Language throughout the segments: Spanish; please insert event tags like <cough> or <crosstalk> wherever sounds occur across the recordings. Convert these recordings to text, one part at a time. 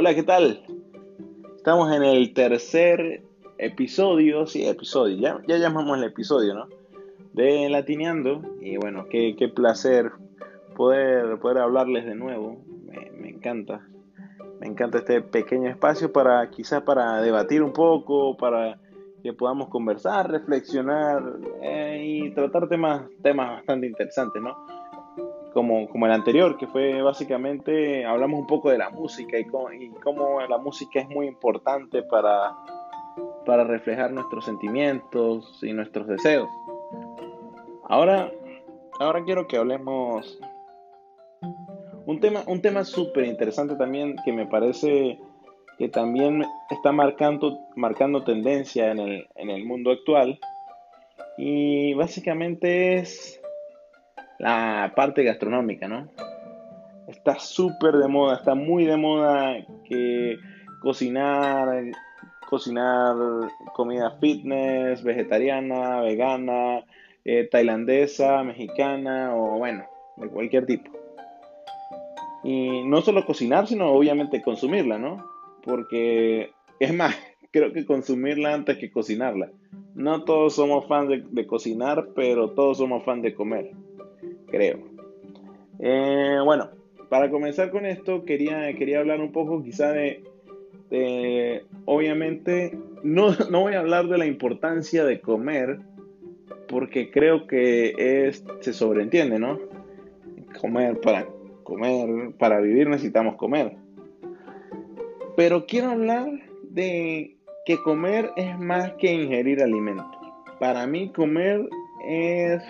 Hola, ¿qué tal? Estamos en el tercer episodio, sí, episodio, ya, ya llamamos el episodio, ¿no? De Latineando. Y bueno, qué, qué placer poder, poder hablarles de nuevo. Me, encanta. Me encanta este pequeño espacio para quizás para debatir un poco, para que podamos conversar, reflexionar eh, y tratar temas, temas bastante interesantes, ¿no? Como, como el anterior, que fue básicamente, hablamos un poco de la música y cómo, y cómo la música es muy importante para, para reflejar nuestros sentimientos y nuestros deseos. Ahora, ahora quiero que hablemos un tema, un tema súper interesante también que me parece que también está marcando, marcando tendencia en el, en el mundo actual. Y básicamente es la parte gastronómica, ¿no? Está súper de moda, está muy de moda que cocinar, cocinar comida fitness, vegetariana, vegana, eh, tailandesa, mexicana o bueno, de cualquier tipo. Y no solo cocinar, sino obviamente consumirla, ¿no? Porque es más, <laughs> creo que consumirla antes que cocinarla. No todos somos fans de, cocinar, pero todos somos fans de comer, creo. Eh, bueno, para comenzar con esto, quería, quería hablar un poco quizá de, obviamente, no, no voy a hablar de la importancia de comer, porque creo que es, se sobreentiende, ¿no? Comer para comer, para vivir necesitamos comer. Pero quiero hablar de que comer es más que ingerir alimentos. Para mí comer es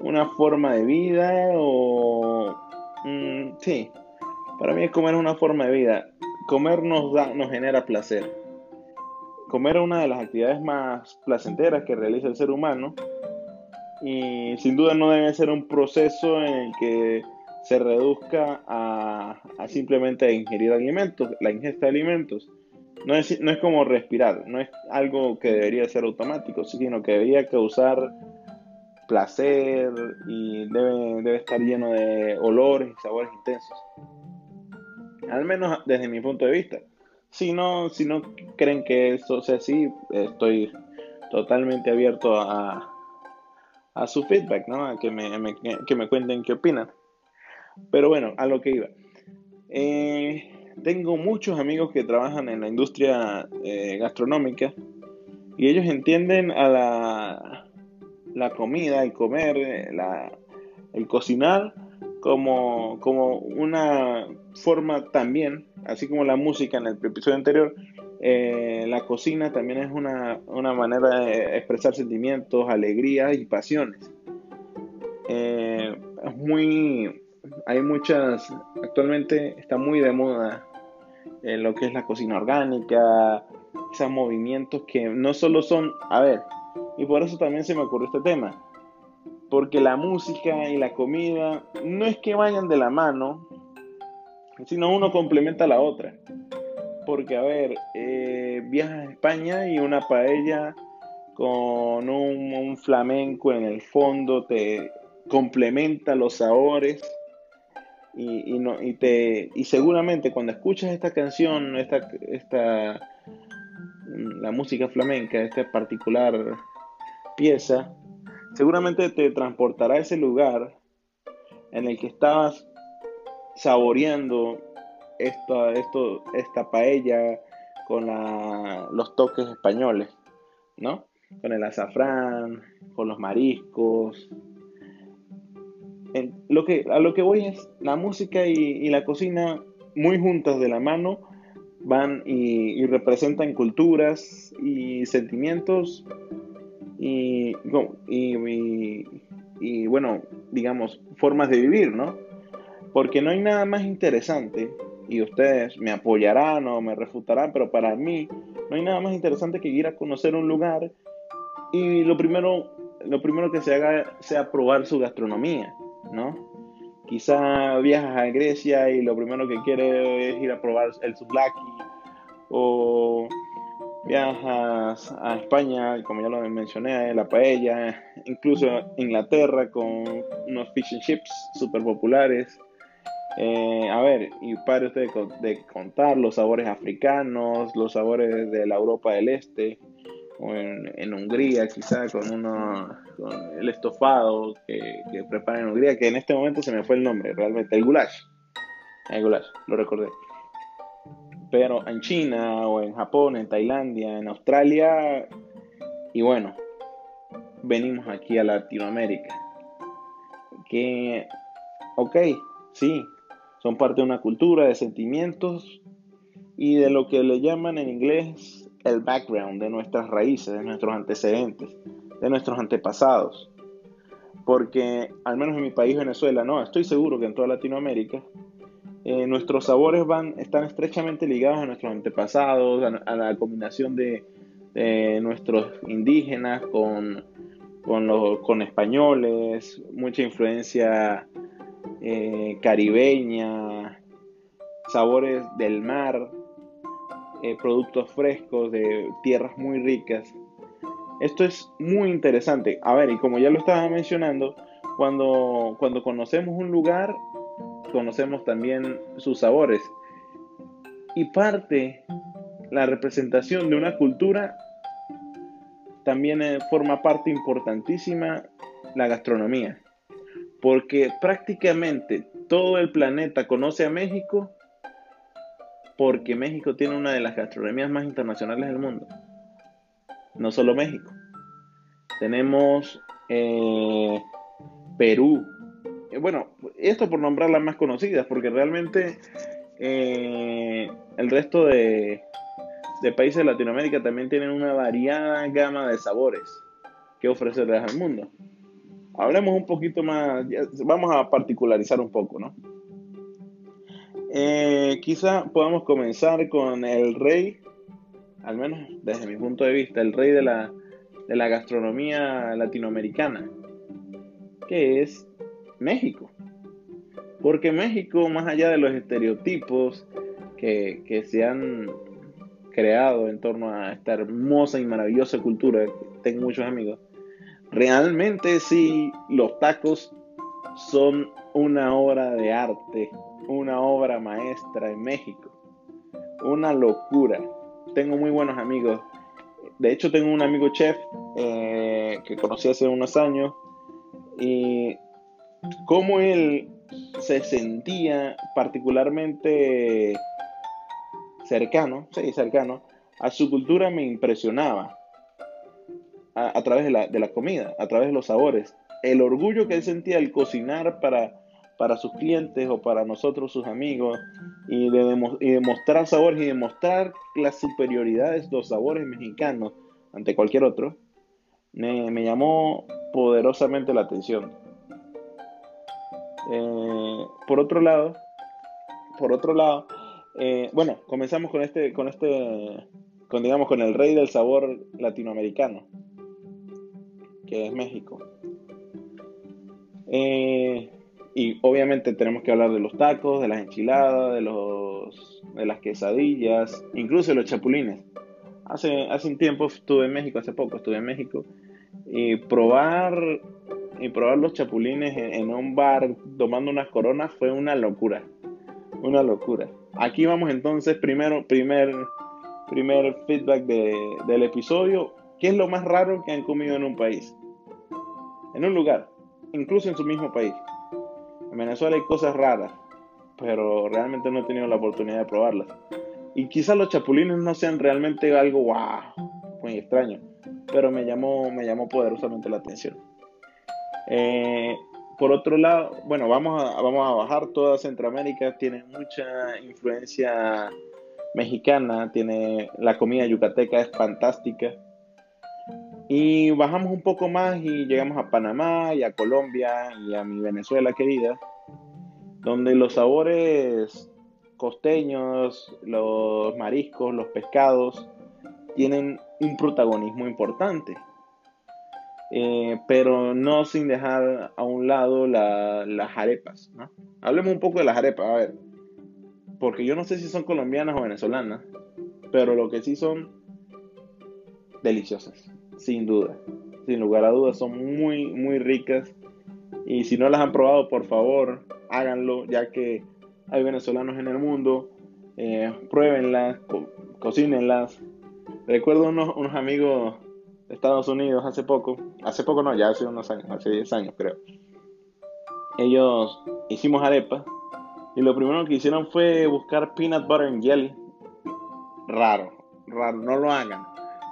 una forma de vida o... Mm, sí, para mí comer es una forma de vida. Comer nos, da, nos genera placer. Comer es una de las actividades más placenteras que realiza el ser humano y sin duda no debe ser un proceso en el que se reduzca a, simplemente ingerir alimentos, la ingesta de alimentos. No es, no es como respirar, no es algo que debería ser automático, sino que debería causar placer y debe, debe estar lleno de olores y sabores intensos. Al menos desde mi punto de vista. Si no, si no creen que eso sea así, estoy totalmente abierto a, a su feedback, ¿no? A que me, que me cuenten qué opinan. Pero bueno, a lo que iba. Eh, tengo muchos amigos que trabajan en la industria eh, gastronómica y ellos entienden a la, la comida, el comer, eh, el cocinar como, como una forma también, así como la música en el episodio anterior, la cocina también es una, una, manera de expresar sentimientos, alegrías y pasiones. es muy, hay muchas, actualmente está muy de moda eh, lo que es la cocina orgánica, esos movimientos que no solo son, a ver, y por eso también se me ocurrió este tema, porque la música y la comida no es que vayan de la mano, sino uno complementa a la otra. Porque, a ver, eh, viajas a España y una paella con un, un flamenco en el fondo te complementa los sabores y, no, y, te, y seguramente cuando escuchas esta canción, esta, esta, mm, la música flamenca, esta particular pieza, seguramente te transportará a ese lugar en el que estabas saboreando esta, esto, esta paella con los toques españoles, ¿no? Con el azafrán, con los mariscos, lo que, a lo que voy es la música y, la cocina muy juntas de la mano van y, representan culturas y sentimientos y, y, bueno, digamos, formas de vivir, ¿no? Porque no hay nada más interesante, y ustedes me apoyarán o me refutarán, pero para mí no hay nada más interesante que ir a conocer un lugar y lo primero, lo primero que se haga sea probar su gastronomía ¿no? Quizá viajas a Grecia y lo primero que quieres es ir a probar el souvlaki o viajas a España, como ya lo mencioné, la paella, incluso Inglaterra con unos fish and chips super populares Eh, a ver, y pare usted de, contar los sabores africanos, los sabores de la Europa del Este, o en, Hungría quizá con uno, con el estofado que, que preparan en Hungría, que en este momento se me fue el nombre, realmente, el goulash. El goulash, lo recordé. Pero en China o en Japón, en Tailandia, en Australia, y bueno, venimos aquí a Latinoamérica. Que, ok, sí, son parte de una cultura, de sentimientos y de lo que le llaman en inglés el background, de nuestras raíces, de nuestros antecedentes, de nuestros antepasados. Porque, al menos en mi país, Venezuela, no, estoy seguro que en toda Latinoamérica, eh, nuestros sabores van, están estrechamente ligados a nuestros antepasados, a, la combinación de, nuestros indígenas con, con, los, con españoles, mucha influencia eh, caribeña, sabores del mar, eh, productos frescos de tierras muy ricas. Esto es muy interesante. A ver, y como ya lo estaba mencionando, cuando, cuando conocemos un lugar, conocemos también sus sabores. Y parte, la representación de una cultura, también eh, forma parte importantísima la gastronomía porque prácticamente todo el planeta conoce a México porque México tiene una de las gastronomías más internacionales del mundo. No solo México. Tenemos eh, Perú. Eh, bueno, esto por nombrar las más conocidas, porque realmente eh, el resto de, países de Latinoamérica también tienen una variada gama de sabores que ofrecerles al mundo hablemos un poquito más, vamos a particularizar un poco, ¿no? Eh, quizá podamos comenzar con el rey, al menos desde mi punto de vista, el rey de la, de la gastronomía latinoamericana, que es México. Porque México, más allá de los estereotipos que, que se han creado en torno a esta hermosa y maravillosa cultura, tengo muchos amigos, Realmente sí, los tacos son una obra de arte, una obra maestra en México. Una locura. Tengo muy buenos amigos. De hecho, tengo un amigo chef eh, que conocí hace unos años y cómo él se sentía particularmente cercano, sí, cercano, a su cultura me impresionaba a, través de la, de comida, a través de los sabores. El orgullo que él sentía al cocinar para, para sus clientes o para nosotros, sus amigos, y de, y demostrar sabores y demostrar la superioridad de los sabores mexicanos ante cualquier otro, me llamó poderosamente la atención. Eh, por otro lado, por otro lado, eh, bueno, comenzamos con este, con este, con digamos, con el rey del sabor latinoamericano, que es México. Eh, y obviamente tenemos que hablar de los tacos, de las enchiladas, de, los, de las quesadillas, incluso de los chapulines. Hace, hace un tiempo estuve en México, hace poco estuve en México, y probar, y probar los chapulines en, un bar tomando unas coronas fue una locura. Una locura. Aquí vamos entonces, primero, primer, primer feedback del episodio. ¿Qué es lo más raro que han comido en un país? en un lugar, incluso en su mismo país. En Venezuela hay cosas raras, pero realmente no he tenido la oportunidad de probarlas. Y quizás los chapulines no sean realmente algo wow, muy extraño, pero me llamó, me llamó poderosamente la atención. Eh, por otro lado, bueno, vamos a, vamos a bajar. Toda Centroamérica tiene mucha influencia mexicana, tiene la comida yucateca es fantástica. Y bajamos un poco más y llegamos a Panamá y a Colombia y a mi Venezuela querida, donde los sabores costeños, los mariscos, los pescados, tienen un protagonismo importante. Eh, pero no sin dejar a un lado las arepas. Hablemos un poco de las arepas, a ver. Porque yo no sé si son colombianas o venezolanas, pero lo que sí son deliciosas sin duda. Sin lugar a dudas, son muy, muy ricas. Y si no las han probado, por favor, háganlo, ya que hay venezolanos en el mundo, eh, pruébenlas, co cocínenlas. Recuerdo unos, amigos Estados Unidos hace poco, hace poco no, ya hace unos años, hace 10 años creo. Ellos hicimos arepas y lo primero que hicieron fue buscar peanut butter and jelly. Raro, raro, no lo hagan,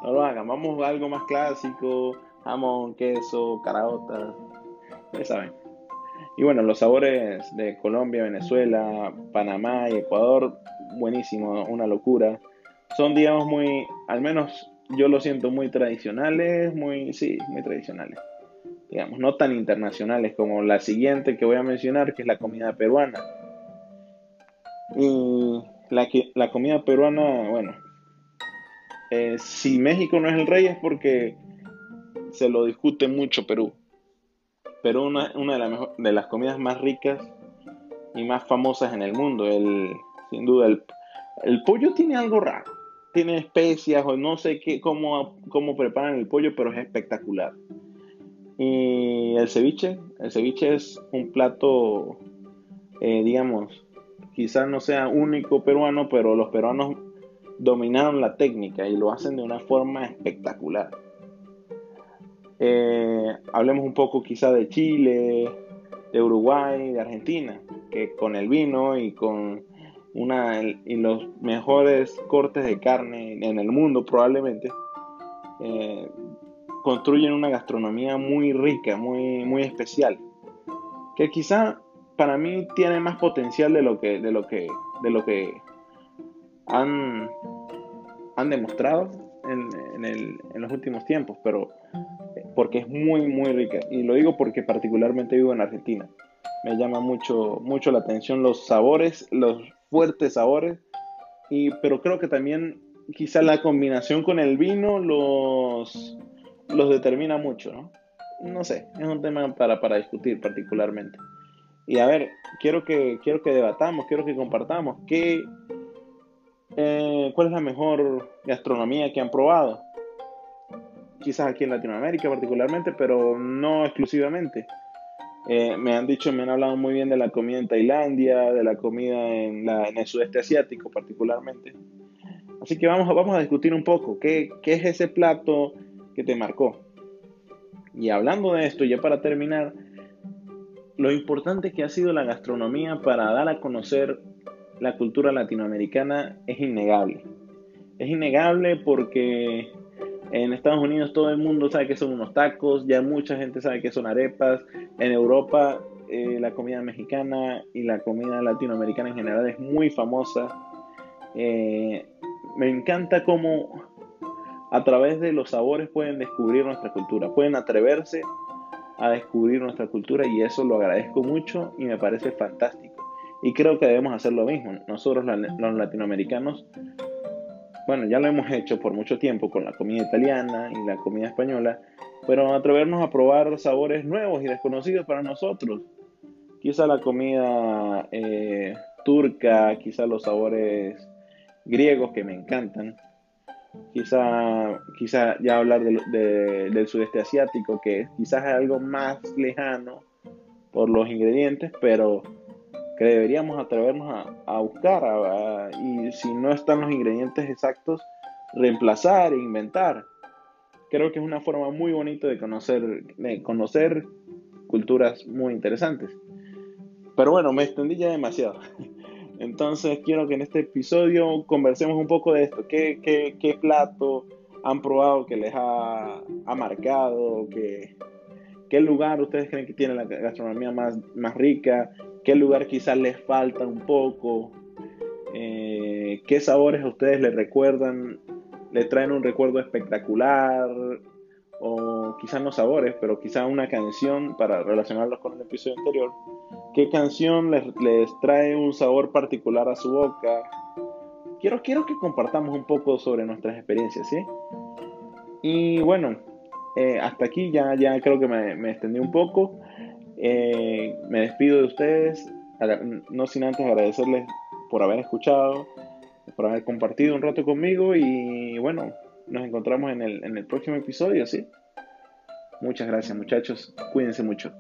no lo hagan. Vamos a algo más clásico, jamón, queso, caraotas, ya saben. Y bueno, los sabores de Colombia, Venezuela, Panamá y Ecuador, buenísimo, una locura. Son, digamos, muy, al menos yo lo siento muy tradicionales, muy, sí, muy tradicionales. Digamos, no tan internacionales como la siguiente que voy a mencionar, que es la comida peruana. Y la, la comida peruana, bueno, eh, si México no es el rey es porque se lo discute mucho Perú. Perú una, una de, las de las comidas más ricas y más famosas en el mundo. El, sin duda, el, el pollo tiene algo raro. Tiene especias o no sé qué, cómo, cómo preparan el pollo, pero es espectacular. Y el ceviche, el ceviche es un plato, eh, digamos, quizás no sea único peruano, pero los peruanos dominaron la técnica y lo hacen de una forma espectacular. Eh, hablemos un poco quizá de Chile, de Uruguay, de Argentina, que con el vino y con una y los mejores cortes de carne en el mundo probablemente eh, construyen una gastronomía muy rica, muy, muy especial, que quizá para mí tiene más potencial de lo que, de lo que, de lo que han, han demostrado en, en, los últimos tiempos, pero porque es muy, muy rica. Y lo digo porque particularmente vivo en Argentina. Me llama mucho, mucho la atención los sabores, los fuertes sabores, y, pero creo que también quizá la combinación con el vino los, los determina mucho, ¿no? No sé, es un tema para, para discutir particularmente. Y a ver, quiero que, quiero que debatamos, quiero que compartamos qué, eh, cuál es la mejor gastronomía que han probado. Quizás aquí en Latinoamérica particularmente, pero no exclusivamente. Eh, me han dicho, me han hablado muy bien de la comida en Tailandia, de la comida en, la, en el sudeste asiático particularmente. Así que vamos, vamos a discutir un poco qué, qué es ese plato que te marcó. Y hablando de esto, ya para terminar, lo importante que ha sido la gastronomía para dar a conocer la cultura latinoamericana es innegable. Es innegable porque en Estados Unidos todo el mundo sabe que son unos tacos, ya mucha gente sabe que son arepas. En Europa eh, la comida mexicana y la comida latinoamericana en general es muy famosa. Eh, me encanta cómo a través de los sabores pueden descubrir nuestra cultura, pueden atreverse a descubrir nuestra cultura y eso lo agradezco mucho y me parece fantástico. Y creo que debemos hacer lo mismo. Nosotros los latinoamericanos, bueno, ya lo hemos hecho por mucho tiempo con la comida italiana y la comida española, pero atrevernos a probar sabores nuevos y desconocidos para nosotros. Quizá la comida eh, turca, quizá los sabores griegos que me encantan quizá, quizá ya hablar del sudeste asiático, que quizás es algo más lejano por los ingredientes, pero que deberíamos atrevernos a, buscar y si no están los ingredientes exactos, reemplazar e inventar. Creo que es una forma muy bonita de conocer, de conocer culturas muy interesantes. Pero bueno, me extendí ya demasiado. <laughs> Entonces quiero que en este episodio conversemos un poco de esto. ¿Qué, qué, plato han probado que les ha, marcado? ¿Qué, ¿Qué lugar ustedes creen que tiene la gastronomía más, más rica? ¿Qué lugar quizás les falta un poco? Eh, ¿Qué sabores a ustedes les recuerdan? ¿Les traen un recuerdo espectacular? O quizás no sabores, pero quizás una canción para relacionarlos con el episodio anterior ¿Qué canción les, trae un sabor particular a su boca? Quiero, quiero que compartamos un poco sobre nuestras experiencias, ¿sí? Y bueno, eh, hasta aquí ya, ya creo que me, extendí un poco. Eh, me despido de ustedes, no sin antes agradecerles por haber escuchado, por haber compartido un rato conmigo y bueno, nos encontramos en el, en el próximo episodio, ¿sí? Muchas gracias muchachos, cuídense mucho.